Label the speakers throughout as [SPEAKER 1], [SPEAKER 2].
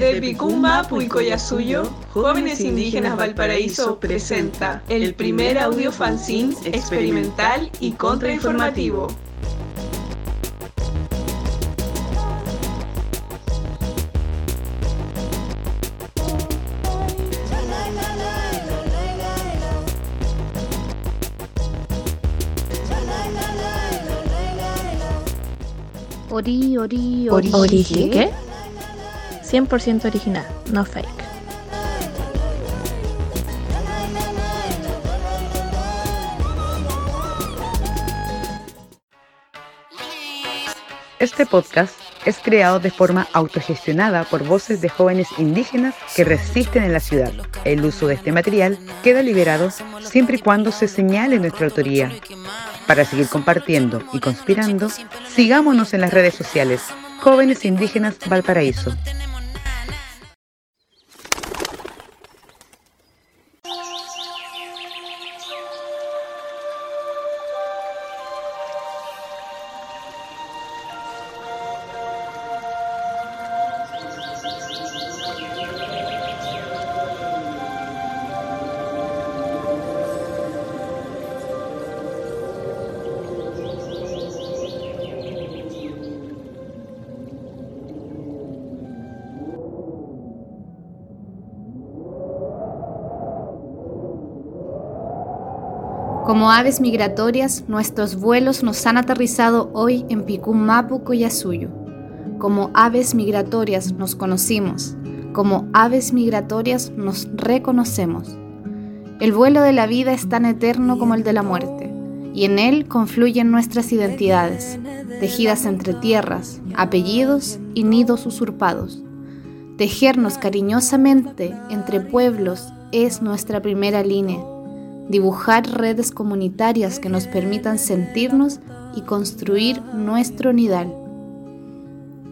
[SPEAKER 1] Desde Picumba, Puicoyasuyo, Jóvenes Indígenas Valparaíso presenta el primer audio fanzine experimental y contrainformativo.
[SPEAKER 2] Ori, ori, ori.
[SPEAKER 3] ¿Ori qué? 100% original, no fake.
[SPEAKER 4] Este podcast es creado de forma autogestionada por voces de jóvenes indígenas que resisten en la ciudad. El uso de este material queda liberado siempre y cuando se señale nuestra autoría. Para seguir compartiendo y conspirando, sigámonos en las redes sociales. Jóvenes Indígenas Valparaíso.
[SPEAKER 2] Como aves migratorias, nuestros vuelos nos han aterrizado hoy en Picumapu, Coyasuyo. Como aves migratorias nos conocimos, como aves migratorias nos reconocemos. El vuelo de la vida es tan eterno como el de la muerte, y en él confluyen nuestras identidades, tejidas entre tierras, apellidos y nidos usurpados. Tejernos cariñosamente entre pueblos es nuestra primera línea dibujar redes comunitarias que nos permitan sentirnos y construir nuestro nidal.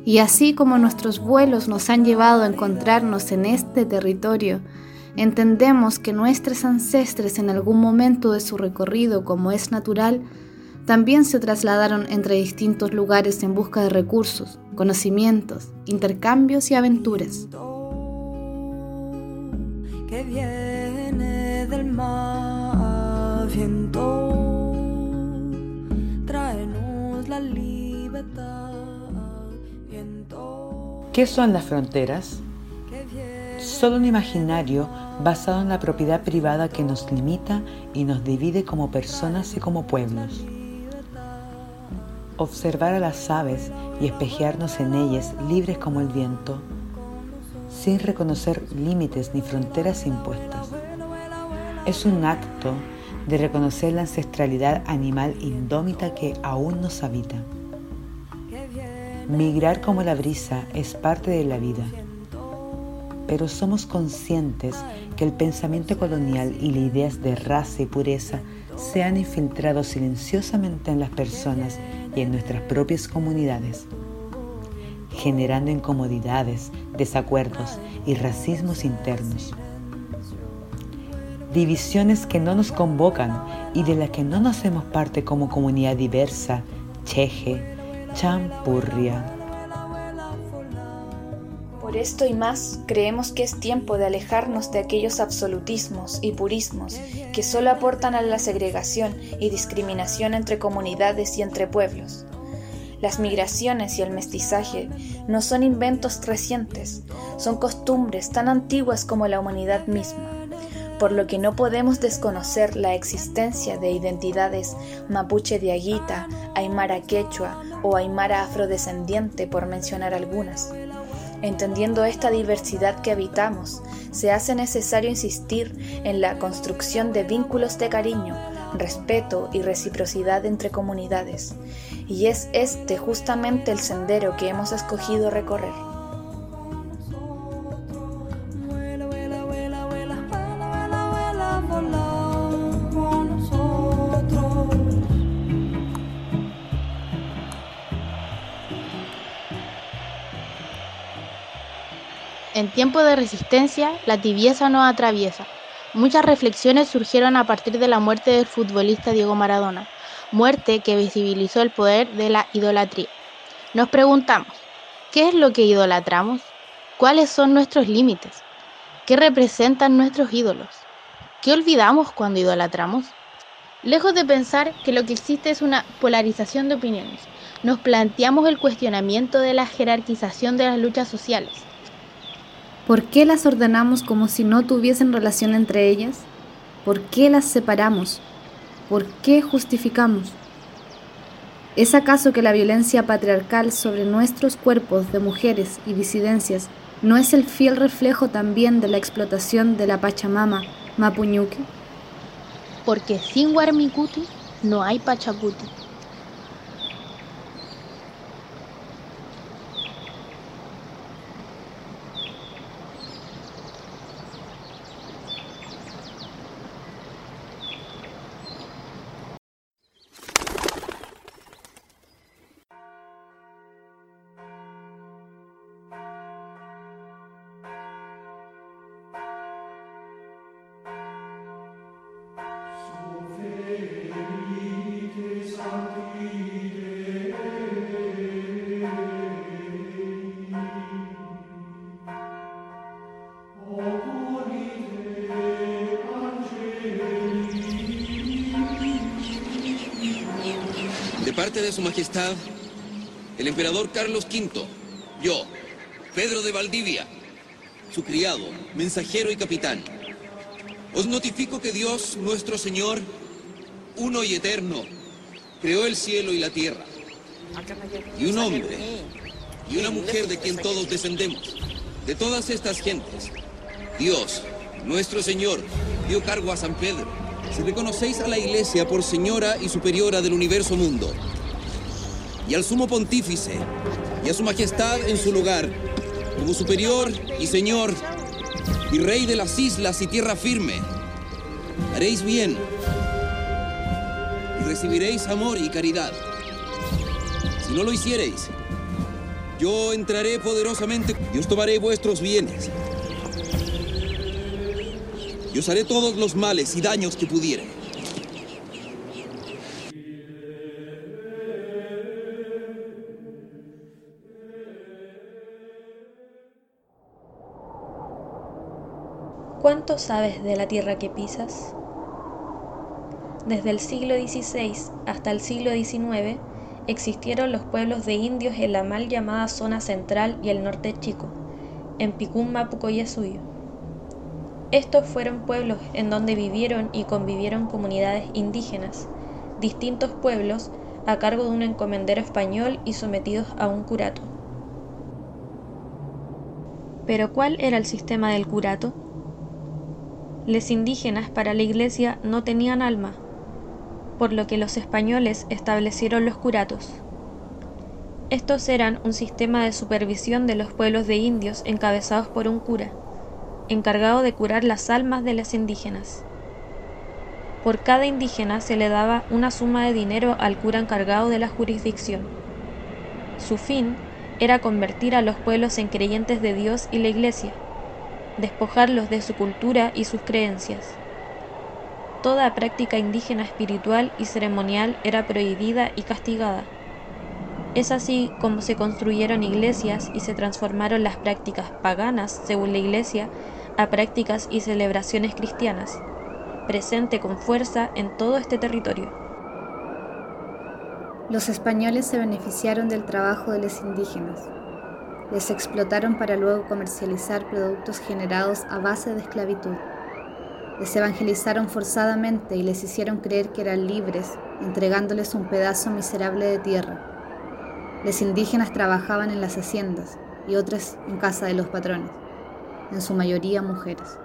[SPEAKER 2] Y así como nuestros vuelos nos han llevado a encontrarnos en este territorio, entendemos que nuestros ancestres en algún momento de su recorrido, como es natural, también se trasladaron entre distintos lugares en busca de recursos, conocimientos, intercambios y aventuras.
[SPEAKER 5] Que viene del mar la libertad.
[SPEAKER 4] ¿Qué son las fronteras? Solo un imaginario basado en la propiedad privada que nos limita y nos divide como personas y como pueblos. Observar a las aves y espejearnos en ellas libres como el viento, sin reconocer límites ni fronteras impuestas. Es un acto de reconocer la ancestralidad animal indómita que aún nos habita. Migrar como la brisa es parte de la vida, pero somos conscientes que el pensamiento colonial y las ideas de raza y pureza se han infiltrado silenciosamente en las personas y en nuestras propias comunidades, generando incomodidades, desacuerdos y racismos internos divisiones que no nos convocan y de las que no nos hacemos parte como comunidad diversa, cheje, champurria.
[SPEAKER 2] Por esto y más, creemos que es tiempo de alejarnos de aquellos absolutismos y purismos que solo aportan a la segregación y discriminación entre comunidades y entre pueblos. Las migraciones y el mestizaje no son inventos recientes, son costumbres tan antiguas como la humanidad misma por lo que no podemos desconocer la existencia de identidades mapuche de Aguita, aymara quechua o aymara afrodescendiente, por mencionar algunas. Entendiendo esta diversidad que habitamos, se hace necesario insistir en la construcción de vínculos de cariño, respeto y reciprocidad entre comunidades, y es este justamente el sendero que hemos escogido recorrer.
[SPEAKER 3] En tiempo de resistencia, la tibieza nos atraviesa. Muchas reflexiones surgieron a partir de la muerte del futbolista Diego Maradona, muerte que visibilizó el poder de la idolatría. Nos preguntamos, ¿qué es lo que idolatramos? ¿Cuáles son nuestros límites? ¿Qué representan nuestros ídolos? ¿Qué olvidamos cuando idolatramos? Lejos de pensar que lo que existe es una polarización de opiniones, nos planteamos el cuestionamiento de la jerarquización de las luchas sociales.
[SPEAKER 2] ¿Por qué las ordenamos como si no tuviesen relación entre ellas? ¿Por qué las separamos? ¿Por qué justificamos? ¿Es acaso que la violencia patriarcal sobre nuestros cuerpos de mujeres y disidencias no es el fiel reflejo también de la explotación de la Pachamama Mapuñuque?
[SPEAKER 3] Porque sin Guarmicuti no hay Pachacuti.
[SPEAKER 6] Majestad, el emperador Carlos V, yo, Pedro de Valdivia, su criado, mensajero y capitán, os notifico que Dios, nuestro Señor, uno y eterno, creó el cielo y la tierra, y un hombre y una mujer de quien todos descendemos, de todas estas gentes. Dios, nuestro Señor, dio cargo a San Pedro. Si reconocéis a la Iglesia por señora y superiora del universo mundo, y al sumo pontífice y a su majestad en su lugar, como superior y señor y rey de las islas y tierra firme, haréis bien y recibiréis amor y caridad. Si no lo hiciereis, yo entraré poderosamente y os tomaré vuestros bienes. Y os haré todos los males y daños que pudiere.
[SPEAKER 7] ¿Cuánto sabes de la tierra que pisas? Desde el siglo XVI hasta el siglo XIX existieron los pueblos de indios en la mal llamada zona central y el norte chico, en Picún Mapucoyasuyo. Estos fueron pueblos en donde vivieron y convivieron comunidades indígenas, distintos pueblos a cargo de un encomendero español y sometidos a un curato. Pero ¿cuál era el sistema del curato? Les indígenas para la iglesia no tenían alma, por lo que los españoles establecieron los curatos. Estos eran un sistema de supervisión de los pueblos de indios encabezados por un cura, encargado de curar las almas de los indígenas. Por cada indígena se le daba una suma de dinero al cura encargado de la jurisdicción. Su fin era convertir a los pueblos en creyentes de Dios y la Iglesia, despojarlos de su cultura y sus creencias. Toda práctica indígena espiritual y ceremonial era prohibida y castigada. Es así como se construyeron iglesias y se transformaron las prácticas paganas, según la iglesia, a prácticas y celebraciones cristianas, presente con fuerza en todo este territorio.
[SPEAKER 2] Los españoles se beneficiaron del trabajo de los indígenas. Les explotaron para luego comercializar productos generados a base de esclavitud. Les evangelizaron forzadamente y les hicieron creer que eran libres, entregándoles un pedazo miserable de tierra. Los indígenas trabajaban en las haciendas y otras en casa de los patrones, en su mayoría mujeres.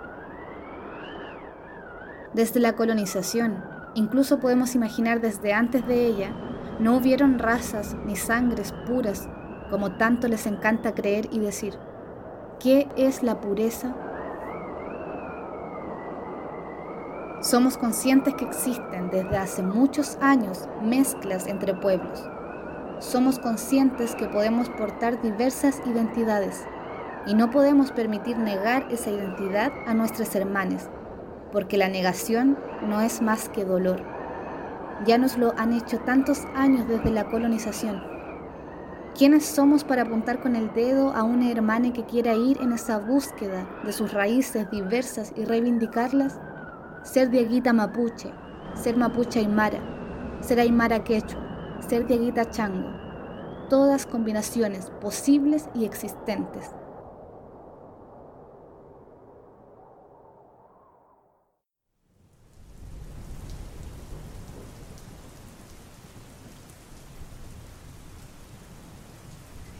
[SPEAKER 2] Desde la colonización, incluso podemos imaginar desde antes de ella, no hubieron razas ni sangres puras como tanto les encanta creer y decir. ¿Qué es la pureza? Somos conscientes que existen desde hace muchos años mezclas entre pueblos. Somos conscientes que podemos portar diversas identidades y no podemos permitir negar esa identidad a nuestros hermanos, porque la negación no es más que dolor. Ya nos lo han hecho tantos años desde la colonización ¿Quiénes somos para apuntar con el dedo a una hermana que quiera ir en esa búsqueda de sus raíces diversas y reivindicarlas? Ser diaguita mapuche, ser mapuche aymara, ser aymara quechua, ser diaguita chango. Todas combinaciones posibles y existentes.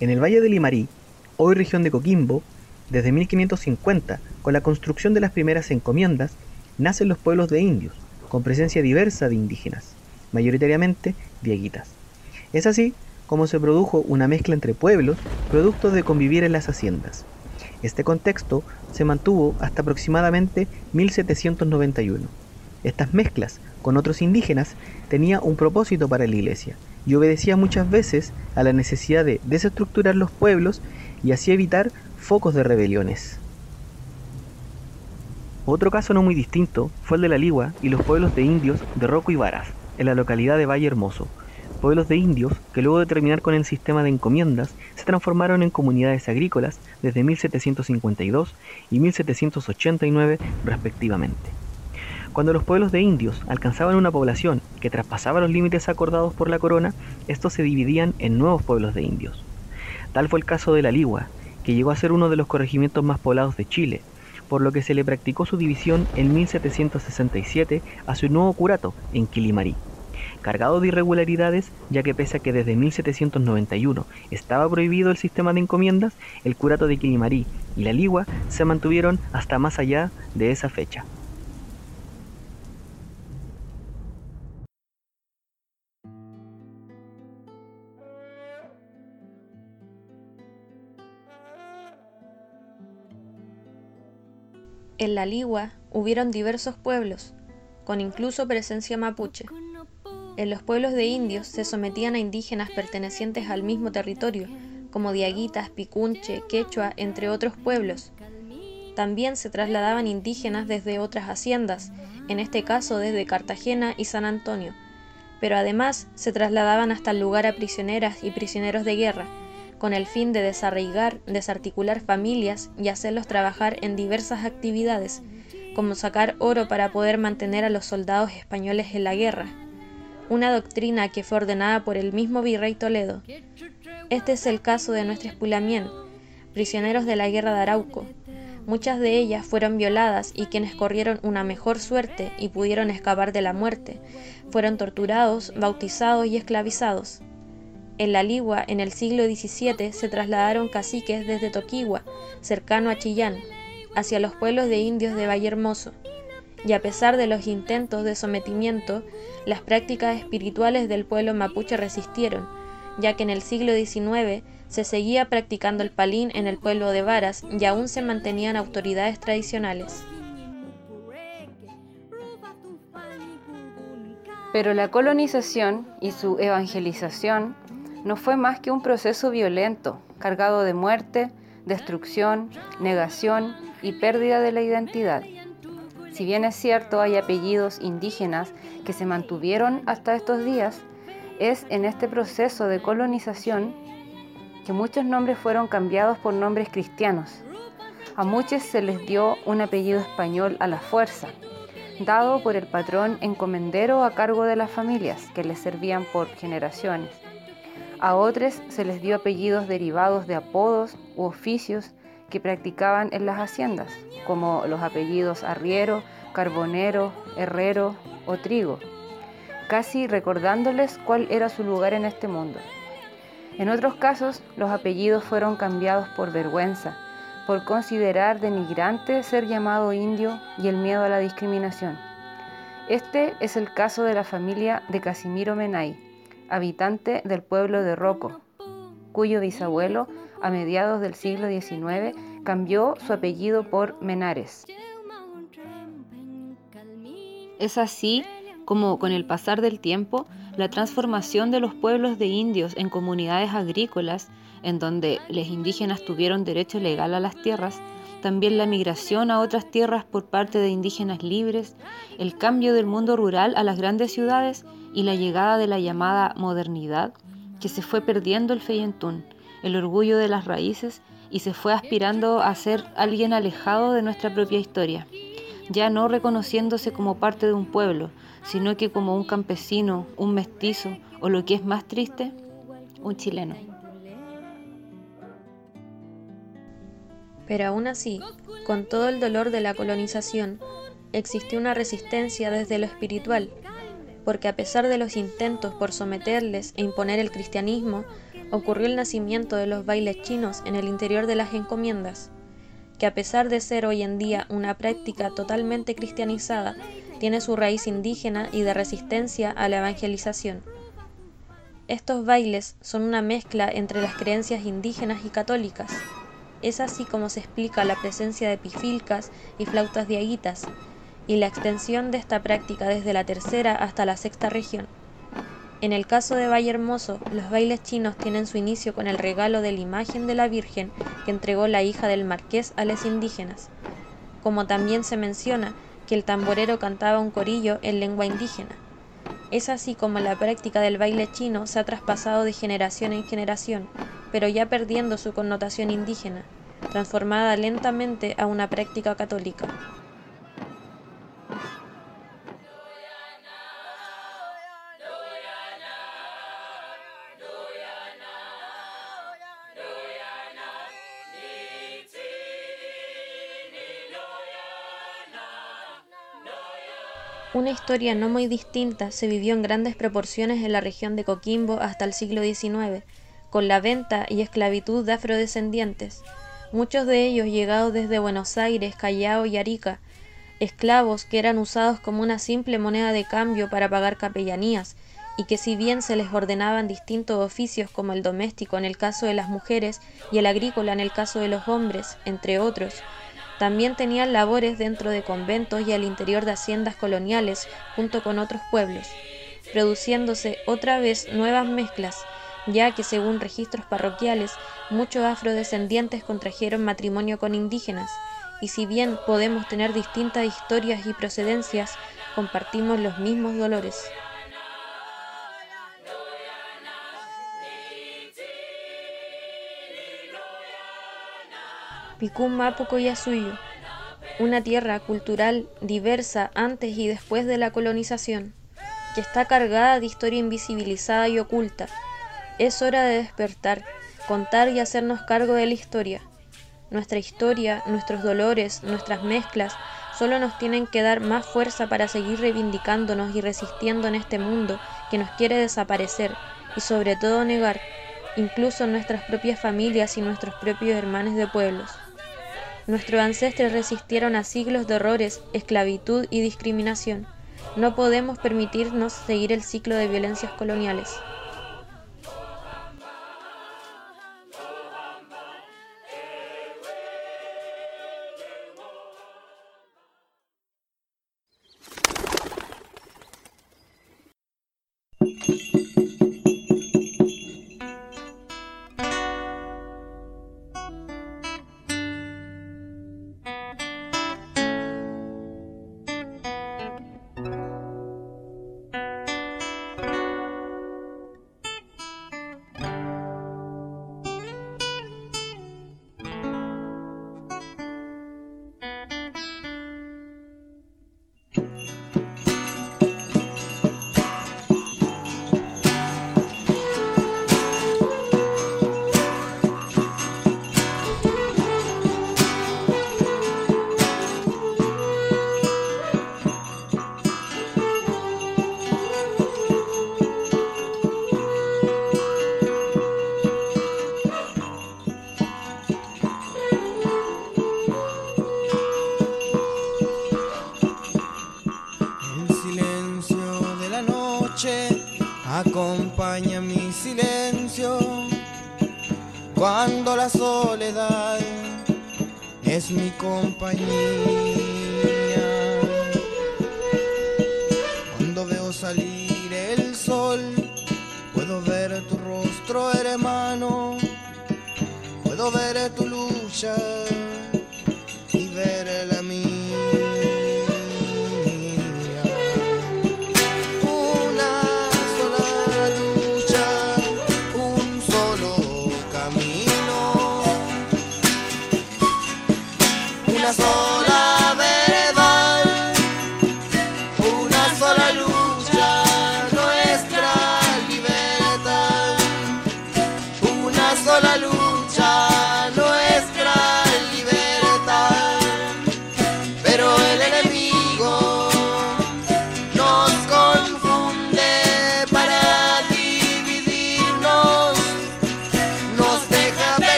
[SPEAKER 8] En el Valle de Limarí, hoy región de Coquimbo, desde 1550, con la construcción de las primeras encomiendas, nacen los pueblos de indios, con presencia diversa de indígenas, mayoritariamente dieguitas. Es así como se produjo una mezcla entre pueblos, producto de convivir en las haciendas. Este contexto se mantuvo hasta aproximadamente 1791. Estas mezclas con otros indígenas tenía un propósito para la iglesia, y obedecía muchas veces a la necesidad de desestructurar los pueblos y así evitar focos de rebeliones. Otro caso no muy distinto fue el de la Ligua y los pueblos de indios de Roco y Varas, en la localidad de Valle Hermoso, pueblos de indios que luego de terminar con el sistema de encomiendas se transformaron en comunidades agrícolas desde 1752 y 1789 respectivamente. Cuando los pueblos de indios alcanzaban una población que traspasaba los límites acordados por la corona, estos se dividían en nuevos pueblos de indios. Tal fue el caso de la Ligua, que llegó a ser uno de los corregimientos más poblados de Chile, por lo que se le practicó su división en 1767 a su nuevo curato en Quilimarí cargado de irregularidades, ya que pese a que desde 1791 estaba prohibido el sistema de encomiendas, el curato de Quilimarí y la Ligua se mantuvieron hasta más allá de esa fecha.
[SPEAKER 7] En la Ligua hubieron diversos pueblos, con incluso presencia mapuche. En los pueblos de indios se sometían a indígenas pertenecientes al mismo territorio, como diaguitas, picunche, quechua, entre otros pueblos. También se trasladaban indígenas desde otras haciendas, en este caso desde Cartagena y San Antonio, pero además se trasladaban hasta el lugar a prisioneras y prisioneros de guerra, con el fin de desarraigar, desarticular familias y hacerlos trabajar en diversas actividades, como sacar oro para poder mantener a los soldados españoles en la guerra, una doctrina que fue ordenada por el mismo virrey Toledo. Este es el caso de nuestra Espulamien, prisioneros de la guerra de Arauco. Muchas de ellas fueron violadas y quienes corrieron una mejor suerte y pudieron escapar de la muerte, fueron torturados, bautizados y esclavizados. En la Ligua, en el siglo XVII, se trasladaron caciques desde Toquigua, cercano a Chillán, hacia los pueblos de indios de Valle Hermoso. Y a pesar de los intentos de sometimiento, las prácticas espirituales del pueblo mapuche resistieron, ya que en el siglo XIX se seguía practicando el palín en el pueblo de Varas y aún se mantenían autoridades tradicionales.
[SPEAKER 9] Pero la colonización y su evangelización no fue más que un proceso violento, cargado de muerte, destrucción, negación y pérdida de la identidad. Si bien es cierto hay apellidos indígenas que se mantuvieron hasta estos días, es en este proceso de colonización que muchos nombres fueron cambiados por nombres cristianos. A muchos se les dio un apellido español a la fuerza, dado por el patrón encomendero a cargo de las familias que les servían por generaciones. A otros se les dio apellidos derivados de apodos u oficios que practicaban en las haciendas, como los apellidos arriero, carbonero, herrero o trigo, casi recordándoles cuál era su lugar en este mundo. En otros casos, los apellidos fueron cambiados por vergüenza, por considerar denigrante ser llamado indio y el miedo a la discriminación. Este es el caso de la familia de Casimiro Menay, habitante del pueblo de Roco, cuyo bisabuelo, a mediados del siglo XIX, cambió su apellido por Menares. Es así como con el pasar del tiempo, la transformación de los pueblos de indios en comunidades agrícolas, en donde los indígenas tuvieron derecho legal a las tierras, también la migración a otras tierras por parte de indígenas libres, el cambio del mundo rural a las grandes ciudades y la llegada de la llamada modernidad que se fue perdiendo el feyentún, el orgullo de las raíces y se fue aspirando a ser alguien alejado de nuestra propia historia, ya no reconociéndose como parte de un pueblo, sino que como un campesino, un mestizo o lo que es más triste, un chileno.
[SPEAKER 7] Pero aún así, con todo el dolor de la colonización, existió una resistencia desde lo espiritual, porque a pesar de los intentos por someterles e imponer el cristianismo, ocurrió el nacimiento de los bailes chinos en el interior de las encomiendas, que a pesar de ser hoy en día una práctica totalmente cristianizada, tiene su raíz indígena y de resistencia a la evangelización. Estos bailes son una mezcla entre las creencias indígenas y católicas. Es así como se explica la presencia de pifilcas y flautas de aguitas, y la extensión de esta práctica desde la tercera hasta la sexta región. En el caso de Valle Hermoso, los bailes chinos tienen su inicio con el regalo de la imagen de la Virgen que entregó la hija del marqués a los indígenas, como también se menciona que el tamborero cantaba un corillo en lengua indígena. Es así como la práctica del baile chino se ha traspasado de generación en generación, pero ya perdiendo su connotación indígena, transformada lentamente a una práctica católica. Una historia no muy distinta se vivió en grandes proporciones en la región de Coquimbo hasta el siglo XIX, con la venta y esclavitud de afrodescendientes, muchos de ellos llegados desde Buenos Aires, Callao y Arica, esclavos que eran usados como una simple moneda de cambio para pagar capellanías, y que si bien se les ordenaban distintos oficios como el doméstico en el caso de las mujeres y el agrícola en el caso de los hombres, entre otros, también tenían labores dentro de conventos y al interior de haciendas coloniales junto con otros pueblos, produciéndose otra vez nuevas mezclas, ya que según registros parroquiales muchos afrodescendientes contrajeron matrimonio con indígenas, y si bien podemos tener distintas historias y procedencias, compartimos los mismos dolores. Picún Mapu Coyasuyo, una tierra cultural diversa antes y después de la colonización, que está cargada de historia invisibilizada y oculta. Es hora de despertar, contar y hacernos cargo de la historia. Nuestra historia, nuestros dolores, nuestras mezclas, solo nos tienen que dar más fuerza para seguir reivindicándonos y resistiendo en este mundo que nos quiere desaparecer y sobre todo negar, incluso nuestras propias familias y nuestros propios hermanos de pueblos. Nuestros ancestres resistieron a siglos de horrores, esclavitud y discriminación. No podemos permitirnos seguir el ciclo de violencias coloniales.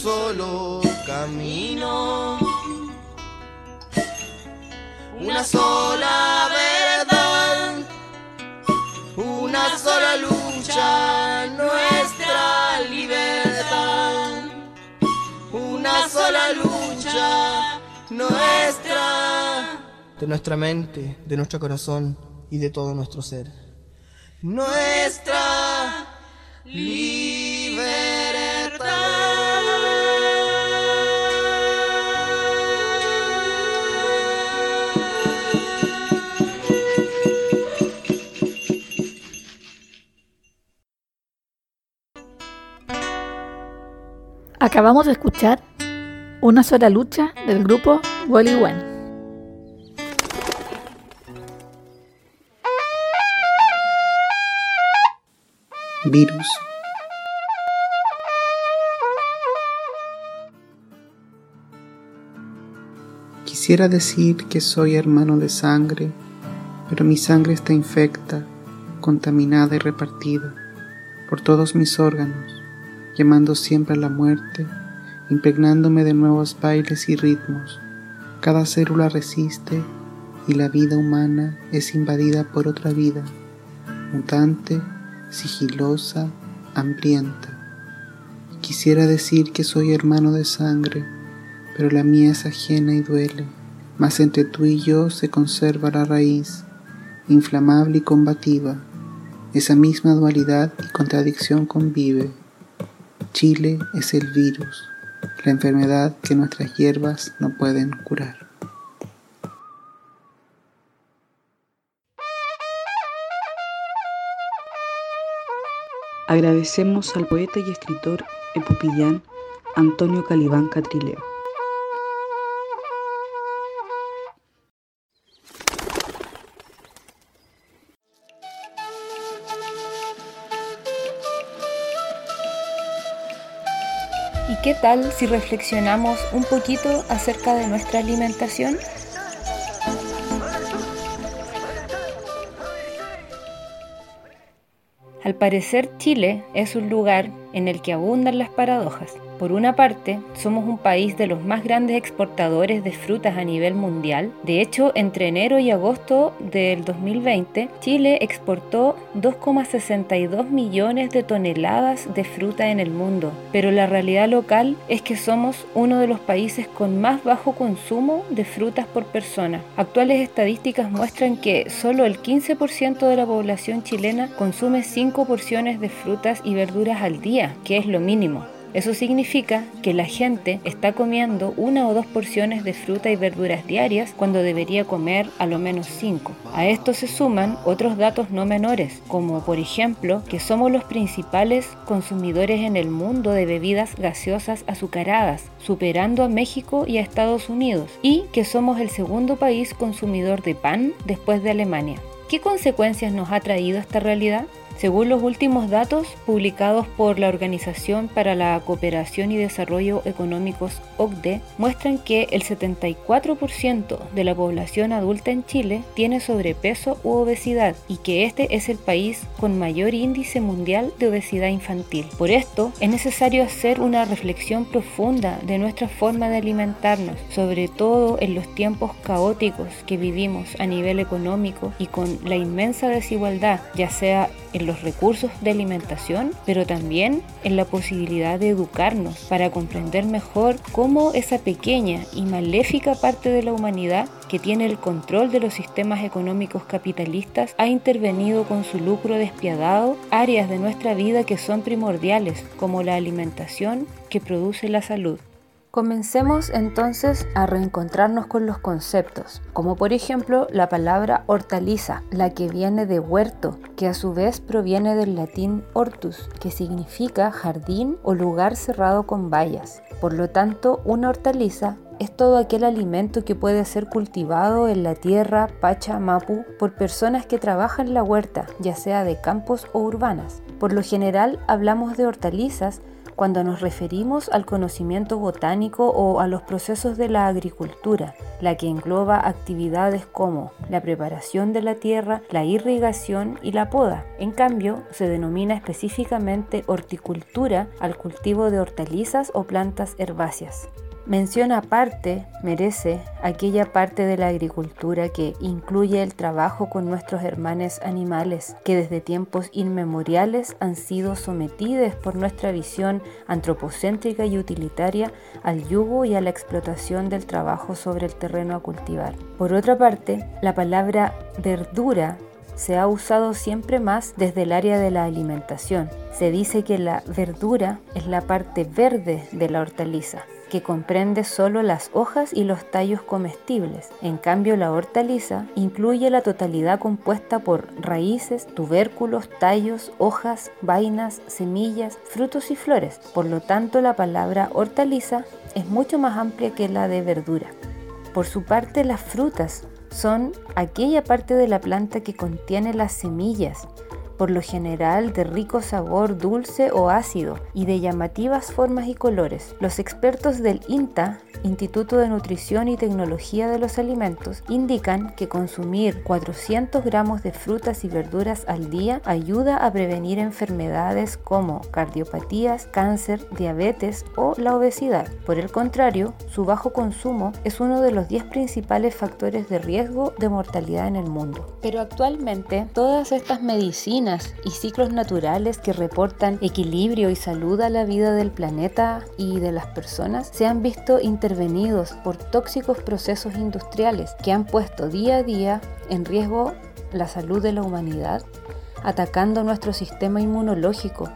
[SPEAKER 10] solo camino, una sola verdad, una sola lucha, nuestra libertad, una sola lucha, nuestra, de nuestra mente, de nuestro corazón y de todo nuestro ser. Nuestra libertad.
[SPEAKER 11] Acabamos de escuchar Una sola lucha del grupo Wally One.
[SPEAKER 12] Virus. Quisiera decir que soy hermano de sangre, pero mi sangre está infecta, contaminada y repartida por todos mis órganos llamando siempre a la muerte, impregnándome de nuevos bailes y ritmos. Cada célula resiste y la vida humana es invadida por otra vida, mutante, sigilosa, hambrienta. Quisiera decir que soy hermano de sangre, pero la mía es ajena y duele, mas entre tú y yo se conserva la raíz, inflamable y combativa. Esa misma dualidad y contradicción convive. Chile es el virus, la enfermedad que nuestras hierbas no pueden curar.
[SPEAKER 4] Agradecemos al poeta y escritor epupillán Antonio Calibán Catrileo.
[SPEAKER 9] Qué tal si reflexionamos un poquito acerca de nuestra alimentación? Al parecer Chile es un lugar en el que abundan las paradojas. Por una parte, somos un país de los más grandes exportadores de frutas a nivel mundial. De hecho, entre enero y agosto del 2020, Chile exportó 2,62 millones de toneladas de fruta en el mundo. Pero la realidad local es que somos uno de los países con más bajo consumo de frutas por persona. Actuales estadísticas muestran que solo el 15% de la población chilena consume 5 porciones de frutas y verduras al día, que es lo mínimo. Eso significa que la gente está comiendo una o dos porciones de fruta y verduras diarias cuando debería comer a lo menos cinco. A esto se suman otros datos no menores, como por ejemplo que somos los principales consumidores en el mundo de bebidas gaseosas azucaradas, superando a México y a Estados Unidos, y que somos el segundo país consumidor de pan después de Alemania. ¿Qué consecuencias nos ha traído esta realidad? Según los últimos datos publicados por la Organización para la Cooperación y Desarrollo Económicos OCDE, muestran que el 74% de la población adulta en Chile tiene sobrepeso u obesidad y que este es el país con mayor índice mundial de obesidad infantil. Por esto, es necesario hacer una reflexión profunda de nuestra forma de alimentarnos, sobre todo en los tiempos caóticos que vivimos a nivel económico y con la inmensa desigualdad, ya sea en los recursos de alimentación, pero también en la posibilidad de educarnos para comprender mejor cómo esa pequeña y maléfica parte de la humanidad que tiene el control de los sistemas económicos capitalistas ha intervenido con su lucro despiadado áreas de nuestra vida que son primordiales, como la alimentación que produce la salud. Comencemos entonces a reencontrarnos con los conceptos, como por ejemplo la palabra hortaliza, la que viene de huerto, que a su vez proviene del latín hortus, que significa jardín o lugar cerrado con vallas. Por lo tanto, una hortaliza es todo aquel alimento que puede ser cultivado en la tierra Pachamapu por personas que trabajan la huerta, ya sea de campos o urbanas. Por lo general hablamos de hortalizas cuando nos referimos al conocimiento botánico o a los procesos de la agricultura, la que engloba actividades como la preparación de la tierra, la irrigación y la poda. En cambio, se denomina específicamente horticultura al cultivo de hortalizas o plantas herbáceas. Mención aparte merece aquella parte de la agricultura que incluye el trabajo con nuestros hermanos animales, que desde tiempos inmemoriales han sido sometidos por nuestra visión antropocéntrica y utilitaria al yugo y a la explotación del trabajo sobre el terreno a cultivar. Por otra parte, la palabra verdura se ha usado siempre más desde el área de la alimentación. Se dice que la verdura es la parte verde de la hortaliza que comprende solo las hojas y los tallos comestibles. En cambio, la hortaliza incluye la totalidad compuesta por raíces, tubérculos, tallos, hojas, vainas, semillas, frutos y flores. Por lo tanto, la palabra hortaliza es mucho más amplia que la de verdura. Por su parte, las frutas son aquella parte de la planta que contiene las semillas, por lo general de rico sabor dulce o ácido y de llamativas formas y colores. Los expertos del INTA, Instituto de Nutrición y Tecnología de los Alimentos, indican que consumir 400 gramos de frutas y verduras al día ayuda a prevenir enfermedades como cardiopatías, cáncer, diabetes o la obesidad. Por el contrario, su bajo consumo es uno de los 10 principales factores de riesgo de mortalidad en el mundo. Pero actualmente todas estas medicinas y ciclos naturales que reportan equilibrio y salud a la vida del planeta y de las personas se han visto intervenidos por tóxicos procesos industriales que han puesto día a día en riesgo la salud de la humanidad, atacando nuestro sistema inmunológico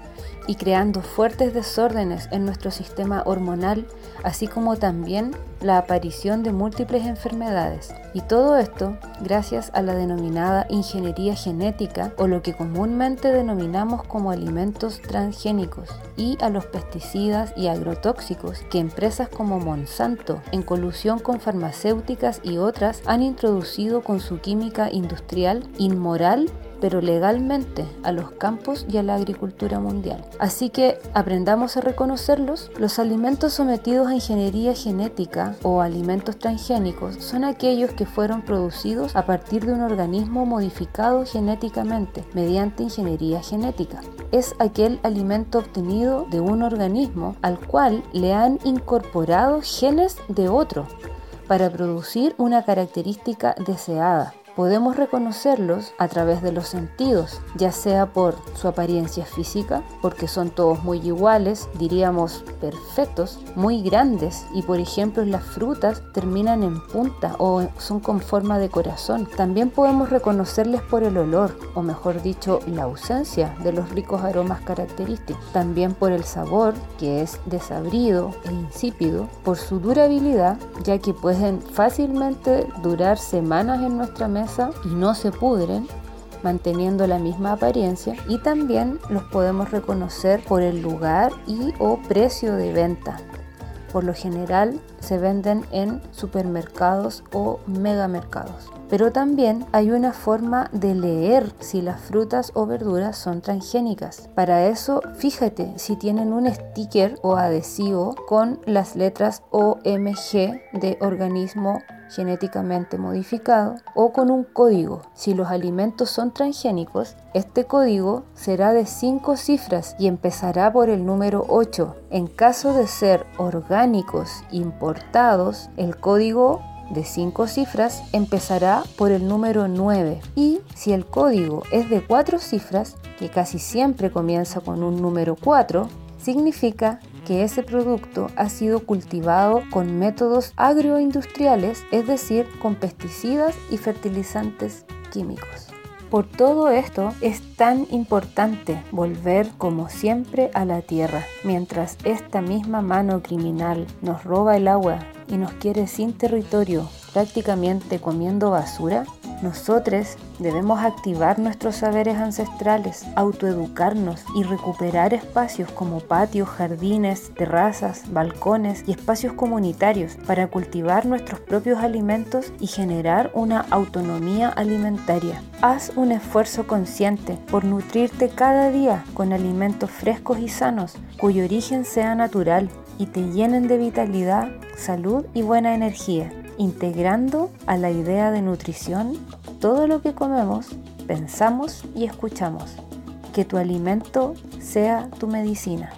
[SPEAKER 9] y creando fuertes desórdenes en nuestro sistema hormonal, así como también la aparición de múltiples enfermedades. Y todo esto gracias a la denominada ingeniería genética o lo que comúnmente denominamos como alimentos transgénicos y a los pesticidas y agrotóxicos que empresas como Monsanto, en colusión con farmacéuticas y otras, han introducido con su química industrial inmoral pero legalmente a los campos y a la agricultura mundial. Así que aprendamos a reconocerlos. Los alimentos sometidos a ingeniería genética o alimentos transgénicos son aquellos que fueron producidos a partir de un organismo modificado genéticamente mediante ingeniería genética. Es aquel alimento obtenido de un organismo al cual le han incorporado genes de otro para producir una característica deseada. Podemos reconocerlos a través de los sentidos, ya sea por su apariencia física, porque son todos muy iguales, diríamos perfectos, muy grandes y por ejemplo las frutas terminan en punta o son con forma de corazón. También podemos reconocerles por el olor, o mejor dicho, la ausencia de los ricos aromas característicos. También por el sabor, que es desabrido e insípido, por su durabilidad, ya que pueden fácilmente durar semanas en nuestra mesa y no se pudren manteniendo la misma apariencia y también los podemos reconocer por el lugar y o precio de venta. Por lo general se venden en supermercados o megamercados. Pero también hay una forma de leer si las frutas o verduras son transgénicas. Para eso, fíjate si tienen un sticker o adhesivo con las letras OMG de organismo genéticamente modificado o con un código. Si los alimentos son transgénicos, este código será de 5 cifras y empezará por el número 8. En caso de ser orgánicos importados, el código de 5 cifras empezará por el número 9 y si el código es de 4 cifras, que casi siempre comienza con un número 4, significa que ese producto ha sido cultivado con métodos agroindustriales, es decir, con pesticidas y fertilizantes químicos. Por todo esto es tan importante volver como siempre a la tierra, mientras esta misma mano criminal nos roba el agua y nos quiere sin territorio, prácticamente comiendo basura, nosotros debemos activar nuestros saberes ancestrales, autoeducarnos y recuperar espacios como patios, jardines, terrazas, balcones y espacios comunitarios para cultivar nuestros propios alimentos y generar una autonomía alimentaria. Haz un esfuerzo consciente por nutrirte cada día con alimentos frescos y sanos, cuyo origen sea natural y te llenen de vitalidad, salud y buena energía integrando a la idea de nutrición todo lo que comemos, pensamos y escuchamos. Que tu alimento sea tu medicina.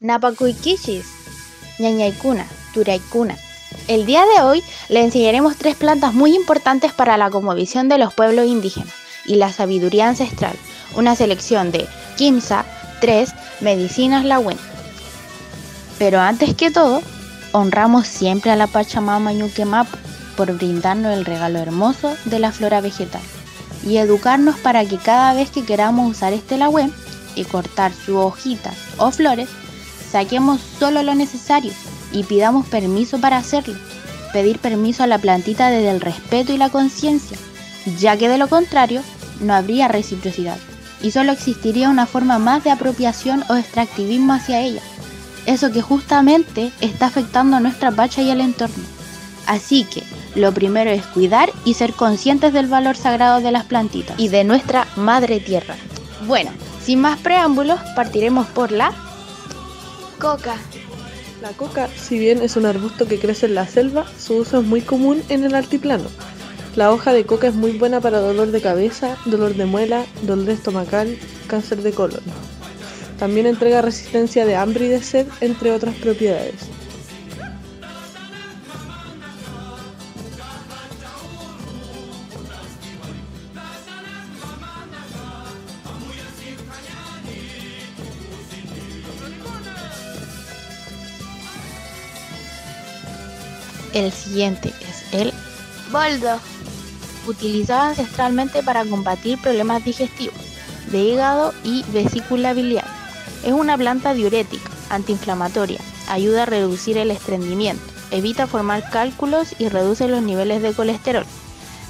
[SPEAKER 3] Napacuiquichis, ñañaicuna, turaicuna. El día de hoy le enseñaremos tres plantas muy importantes para la cosmovisión de los pueblos indígenas y la sabiduría ancestral, una selección de Kimsa 3 Medicinas Lagüen. Pero antes que todo, honramos siempre a la Pachamama Yuquemap por brindarnos el regalo hermoso de la flora vegetal y educarnos para que cada vez que queramos usar este lagüen y cortar sus hojitas o flores, saquemos solo lo necesario y pidamos permiso para hacerlo. Pedir permiso a la plantita desde el respeto y la conciencia ya que de lo contrario no habría reciprocidad y solo existiría una forma más de apropiación o extractivismo hacia ella. eso que justamente está afectando a nuestra pacha y al entorno. Así que lo primero es cuidar y ser conscientes del valor sagrado de las plantitas y de nuestra madre tierra. Bueno, sin más preámbulos, partiremos por la
[SPEAKER 13] coca.
[SPEAKER 14] La coca, si bien es un arbusto que crece en la selva, su uso es muy común en el altiplano. La hoja de coca es muy buena para dolor de cabeza, dolor de muela, dolor estomacal, cáncer de colon. También entrega resistencia de hambre y de sed, entre otras propiedades.
[SPEAKER 3] El siguiente es el
[SPEAKER 13] boldo,
[SPEAKER 3] utilizado ancestralmente para combatir problemas digestivos de hígado y vesícula biliar. Es una planta diurética, antiinflamatoria, ayuda a reducir el estreñimiento, evita formar cálculos y reduce los niveles de colesterol.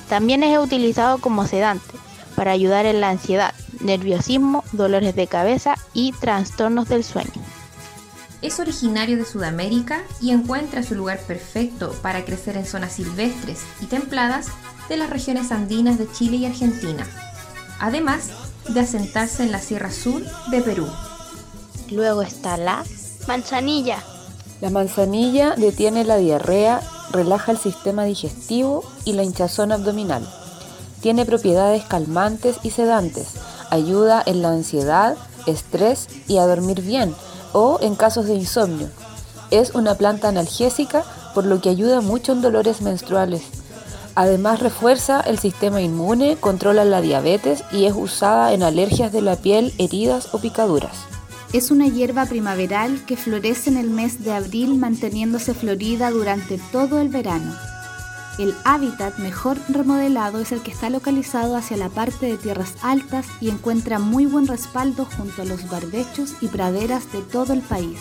[SPEAKER 3] También es utilizado como sedante para ayudar en la ansiedad, nerviosismo, dolores de cabeza y trastornos del sueño.
[SPEAKER 15] Es originario de Sudamérica y encuentra su lugar perfecto para crecer en zonas silvestres y templadas de las regiones andinas de Chile y Argentina, además de asentarse en la Sierra Sur de Perú.
[SPEAKER 3] Luego está la
[SPEAKER 13] manzanilla.
[SPEAKER 9] La manzanilla detiene la diarrea, relaja el sistema digestivo y la hinchazón abdominal. Tiene propiedades calmantes y sedantes, ayuda en la ansiedad, estrés y a dormir bien o en casos de insomnio. Es una planta analgésica por lo que ayuda mucho en dolores menstruales. Además refuerza el sistema inmune, controla la diabetes y es usada en alergias de la piel, heridas o picaduras.
[SPEAKER 2] Es una hierba primaveral que florece en el mes de abril manteniéndose florida durante todo el verano. El hábitat mejor remodelado es el que está localizado hacia la parte de tierras altas y encuentra muy buen respaldo junto a los barbechos y praderas de todo el país.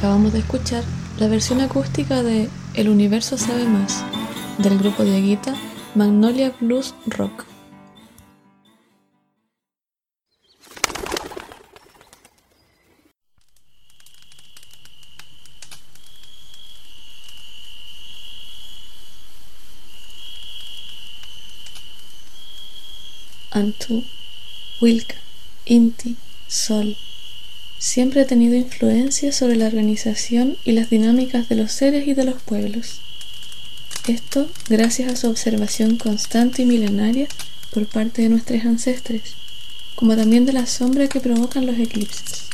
[SPEAKER 16] Acabamos de escuchar la versión acústica de El universo sabe más del grupo de Aguita Magnolia Blues Rock. Antu, Wilka, Inti, Sol. Siempre ha tenido influencia sobre la organización y las dinámicas de los seres y de los pueblos. Esto gracias a su observación constante y milenaria por parte de nuestros ancestres, como también de la sombra que provocan los eclipses.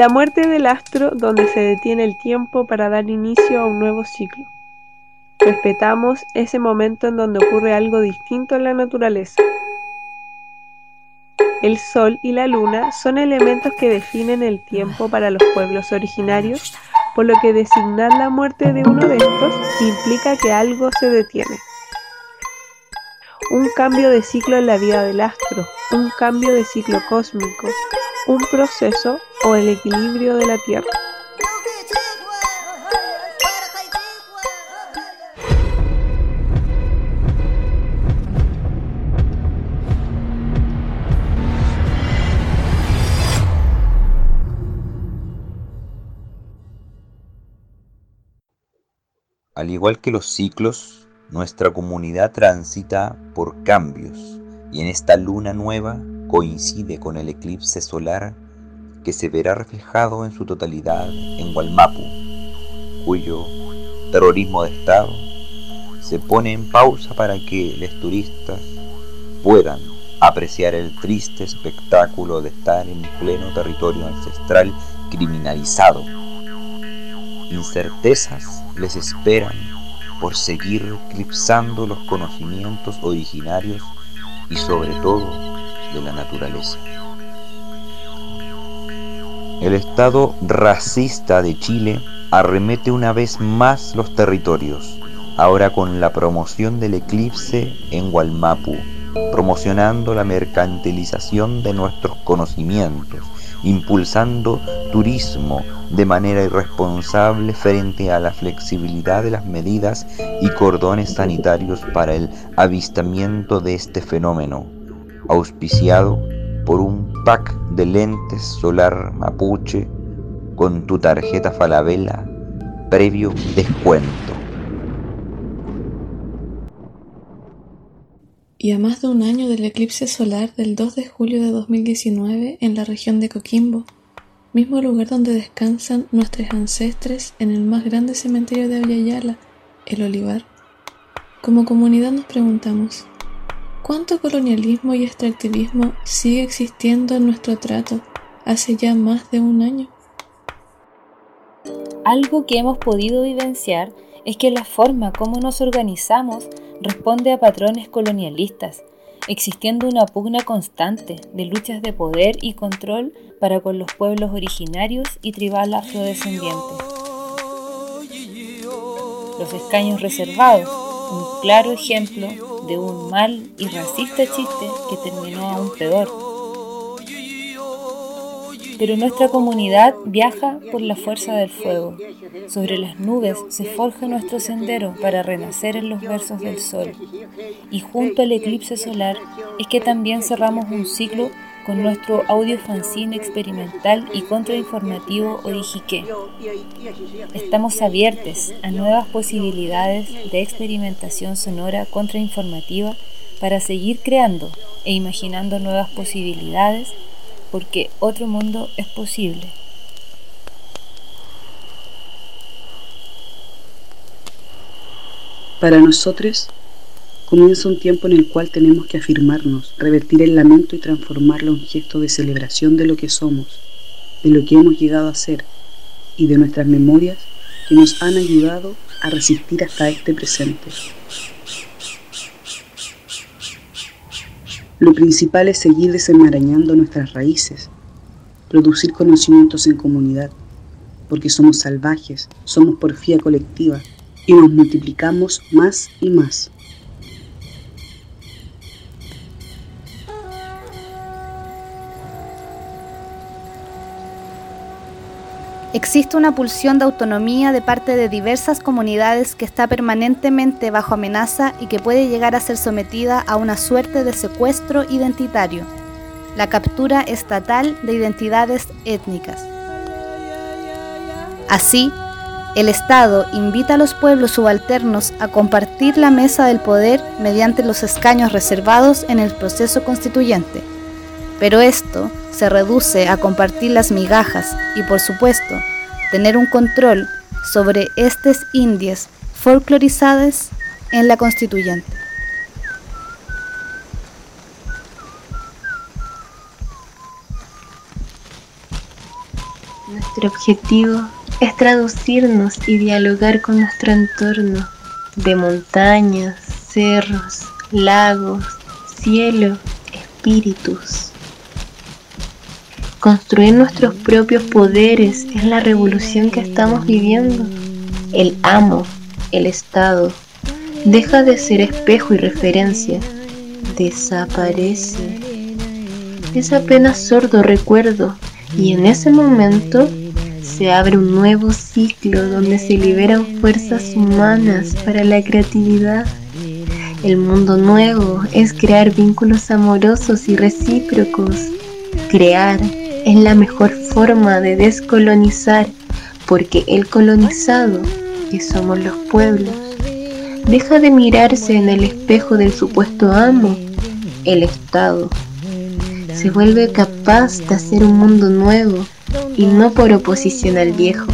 [SPEAKER 14] La muerte del astro donde se detiene el tiempo para dar inicio a un nuevo ciclo. Respetamos ese momento en donde ocurre algo distinto en la naturaleza. El sol y la luna son elementos que definen el tiempo para los pueblos originarios, por lo que designar la muerte de uno de estos implica que algo se detiene. Un cambio de ciclo en la vida del astro, un cambio de ciclo cósmico, un proceso o el equilibrio de la Tierra.
[SPEAKER 17] Al igual que los ciclos, nuestra comunidad transita por cambios y en esta luna nueva coincide con el eclipse solar que se verá reflejado en su totalidad en Gualmapu, cuyo terrorismo de Estado se pone en pausa para que los turistas puedan apreciar el triste espectáculo de estar en pleno territorio ancestral criminalizado. Incertezas les esperan por seguir eclipsando los conocimientos originarios y sobre todo de la naturaleza. El Estado racista de Chile arremete una vez más los territorios, ahora con la promoción del eclipse en Gualmapu, promocionando la mercantilización de nuestros conocimientos, impulsando turismo de manera irresponsable frente a la flexibilidad de las medidas y cordones sanitarios para el avistamiento de este fenómeno auspiciado por un pack de lentes solar mapuche con tu tarjeta Falabella previo descuento.
[SPEAKER 16] Y a más de un año del eclipse solar del 2 de julio de 2019 en la región de Coquimbo, mismo lugar donde descansan nuestros ancestres en el más grande cementerio de Aviala, el Olivar, como comunidad nos preguntamos, ¿Cuánto colonialismo y extractivismo sigue existiendo en nuestro trato hace ya más de un año?
[SPEAKER 9] Algo que hemos podido vivenciar es que la forma como nos organizamos responde a patrones colonialistas, existiendo una pugna constante de luchas de poder y control para con los pueblos originarios y tribal afrodescendientes. Los escaños reservados, claro ejemplo de un mal y racista chiste que terminó aún peor. Pero nuestra comunidad viaja por la fuerza del fuego. Sobre las nubes se forja nuestro sendero para renacer en los versos del sol. Y junto al eclipse solar es que también cerramos un ciclo con nuestro audio fanzine experimental y contrainformativo Origique. Estamos abiertos a nuevas posibilidades de experimentación sonora contrainformativa para seguir creando e imaginando nuevas posibilidades porque otro mundo es posible.
[SPEAKER 18] Para nosotros, comienza un tiempo en el cual tenemos que afirmarnos, revertir el lamento y transformarlo en gesto de celebración de lo que somos, de lo que hemos llegado a ser y de nuestras memorias que nos han ayudado a resistir hasta este presente. Lo principal es seguir desenmarañando nuestras raíces, producir conocimientos en comunidad,
[SPEAKER 19] porque somos salvajes, somos porfía colectiva y nos multiplicamos más y más.
[SPEAKER 2] Existe una pulsión de autonomía de parte de diversas comunidades que está permanentemente bajo amenaza y que puede llegar a ser sometida a una suerte de secuestro identitario, la captura estatal de identidades étnicas. Así, el Estado invita a los pueblos subalternos a compartir la mesa del poder mediante los escaños reservados en el proceso constituyente. Pero esto se reduce a compartir las migajas y, por supuesto, tener un control sobre estas indias folclorizadas en la constituyente.
[SPEAKER 20] Nuestro objetivo es traducirnos y dialogar con nuestro entorno de montañas, cerros, lagos, cielo, espíritus. Construir nuestros propios poderes es la revolución que estamos viviendo. El amo, el Estado, deja de ser espejo y referencia, desaparece. Es apenas sordo recuerdo y en ese momento se abre un nuevo ciclo donde se liberan fuerzas humanas para la creatividad. El mundo nuevo es crear vínculos amorosos y recíprocos. Crear es la mejor forma de descolonizar porque el colonizado, que somos los pueblos, deja de mirarse en el espejo del supuesto amo, el Estado. Se vuelve capaz de hacer un mundo nuevo y no por oposición al viejo.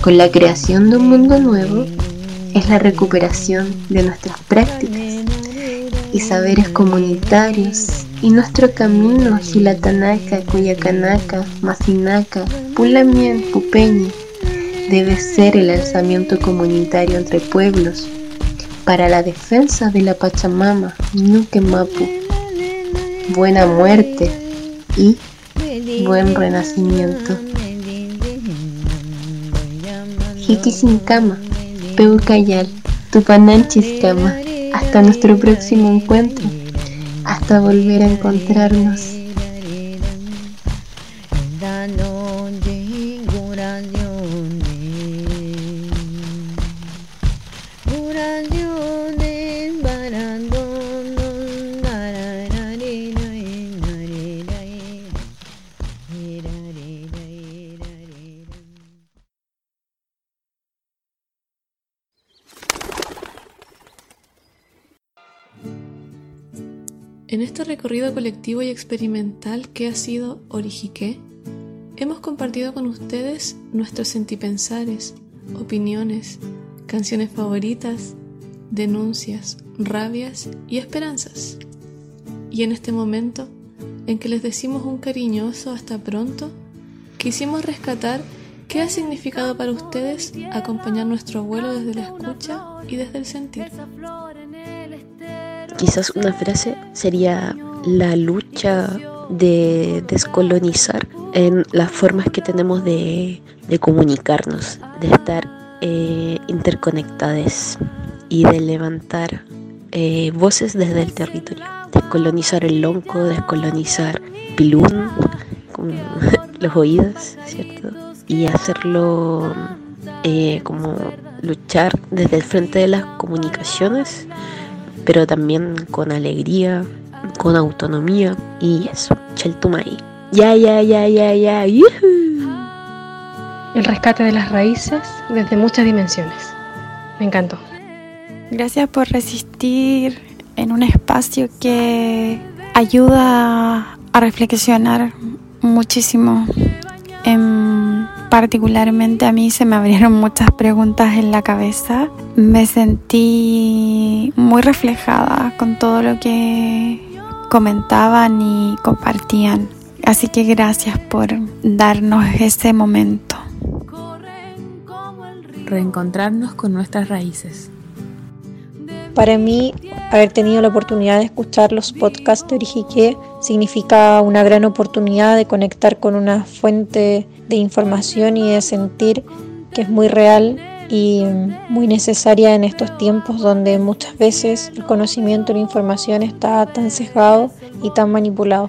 [SPEAKER 20] Con la creación de un mundo nuevo es la recuperación de nuestras prácticas y saberes comunitarios y nuestro camino Gilatanaka, Cuyacanaka, Masinaka, Pulamien, Pupeñi debe ser el alzamiento comunitario entre pueblos para la defensa de la Pachamama, Ñuque Mapu, buena muerte y buen renacimiento. Hiki sin cama, Peucayal, Tupananchis cama. Hasta nuestro próximo encuentro. Hasta volver a encontrarnos.
[SPEAKER 14] En este recorrido colectivo y experimental que ha sido Orijiqué, hemos compartido con ustedes nuestros sentipensares, opiniones, canciones favoritas, denuncias, rabias y esperanzas. Y en este momento, en que les decimos un cariñoso hasta pronto, quisimos rescatar qué ha significado para ustedes acompañar nuestro vuelo desde la escucha y desde el sentir.
[SPEAKER 21] Quizás una frase sería la lucha de descolonizar en las formas que tenemos de, comunicarnos, de estar eh, interconectadas y de levantar eh, voces desde el territorio. Descolonizar el lonco, descolonizar pilún con los oídos, ¿cierto? Y hacerlo eh, como luchar desde el frente de las comunicaciones pero también con alegría, con autonomía y eso, Cheltumay. Ya, ya, ya, ya, ya.
[SPEAKER 7] El rescate de las raíces desde muchas dimensiones. Me encantó.
[SPEAKER 22] Gracias por resistir en un espacio que ayuda a reflexionar muchísimo. En particularmente a mí se me abrieron muchas preguntas en la cabeza. Me sentí muy reflejada con todo lo que comentaban y compartían. Así que gracias por darnos ese momento.
[SPEAKER 18] Reencontrarnos con nuestras raíces.
[SPEAKER 7] Para mí, haber tenido la oportunidad de escuchar los podcasts de Orijique significa una gran oportunidad de conectar con una fuente
[SPEAKER 23] de información y de sentir que es muy real y muy necesaria en estos tiempos donde muchas veces el conocimiento y la información está tan sesgado y tan manipulado.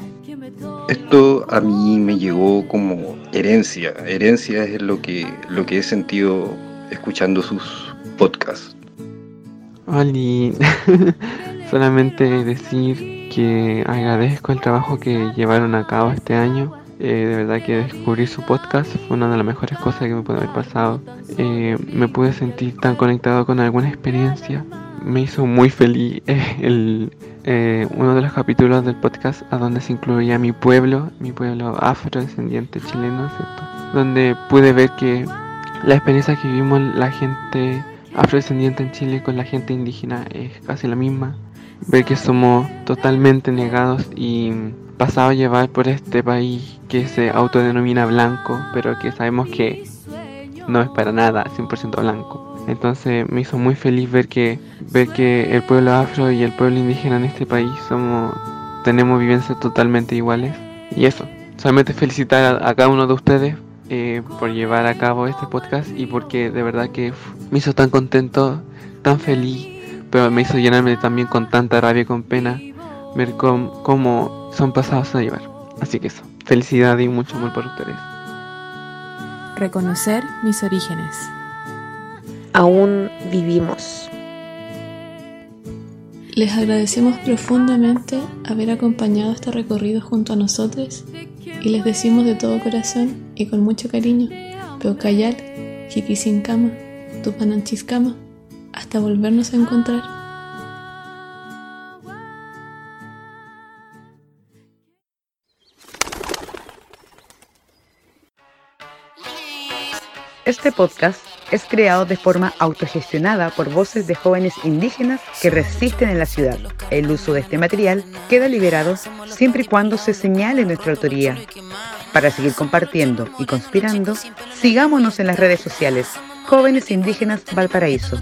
[SPEAKER 24] Esto a mí me llegó como herencia. Herencia es lo que, lo que he sentido escuchando sus podcasts.
[SPEAKER 25] Oli, solamente decir que agradezco el trabajo que llevaron a cabo este año. Eh, de verdad que descubrir su podcast fue una de las mejores cosas que me puede haber pasado. Eh, me pude sentir tan conectado con alguna experiencia. Me hizo muy feliz el, eh, uno de los capítulos del podcast a donde se incluía mi pueblo, mi pueblo afrodescendiente chileno, ¿cierto? Donde pude ver que la experiencia que vivimos la gente afrodescendiente en Chile con la gente indígena es casi la misma. Ver que somos totalmente negados y pasados a llevar por este país que se autodenomina blanco, pero que sabemos que no es para nada 100% blanco. Entonces me hizo muy feliz ver que ver que el pueblo afro y el pueblo indígena en este país somos tenemos vivencias totalmente iguales y eso. Solamente felicitar a cada uno de ustedes eh, por llevar a cabo este podcast y porque de verdad que me hizo tan contento, tan feliz, pero me hizo llenarme también con tanta rabia y con pena ver cómo, son pasados a llevar. Así que eso, felicidad y mucho amor por ustedes.
[SPEAKER 18] Reconocer mis orígenes.
[SPEAKER 21] Aún vivimos.
[SPEAKER 16] Les agradecemos profundamente haber acompañado este recorrido junto a nosotros y les decimos de todo corazón y con mucho cariño, Peucayal, Chiquisincama, Tupananchiscama, hasta volvernos a encontrar.
[SPEAKER 26] Este podcast es creado de forma autogestionada por voces de jóvenes indígenas que resisten en la ciudad. El uso de este material queda liberado siempre y cuando se señale nuestra autoría. Para seguir compartiendo y conspirando, sigámonos en las redes sociales Jóvenes Indígenas Valparaíso.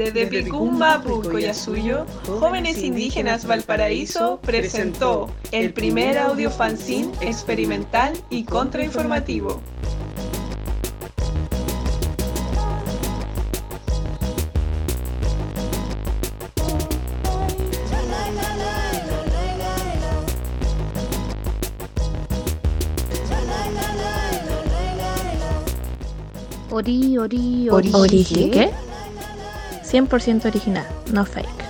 [SPEAKER 14] Desde Picumba, suyo, Jóvenes Indígenas Valparaíso presentó el primer audio fanzine experimental y contrainformativo.
[SPEAKER 2] Ori, ori, ori.
[SPEAKER 23] ¿Ori qué? 100% original, no fake.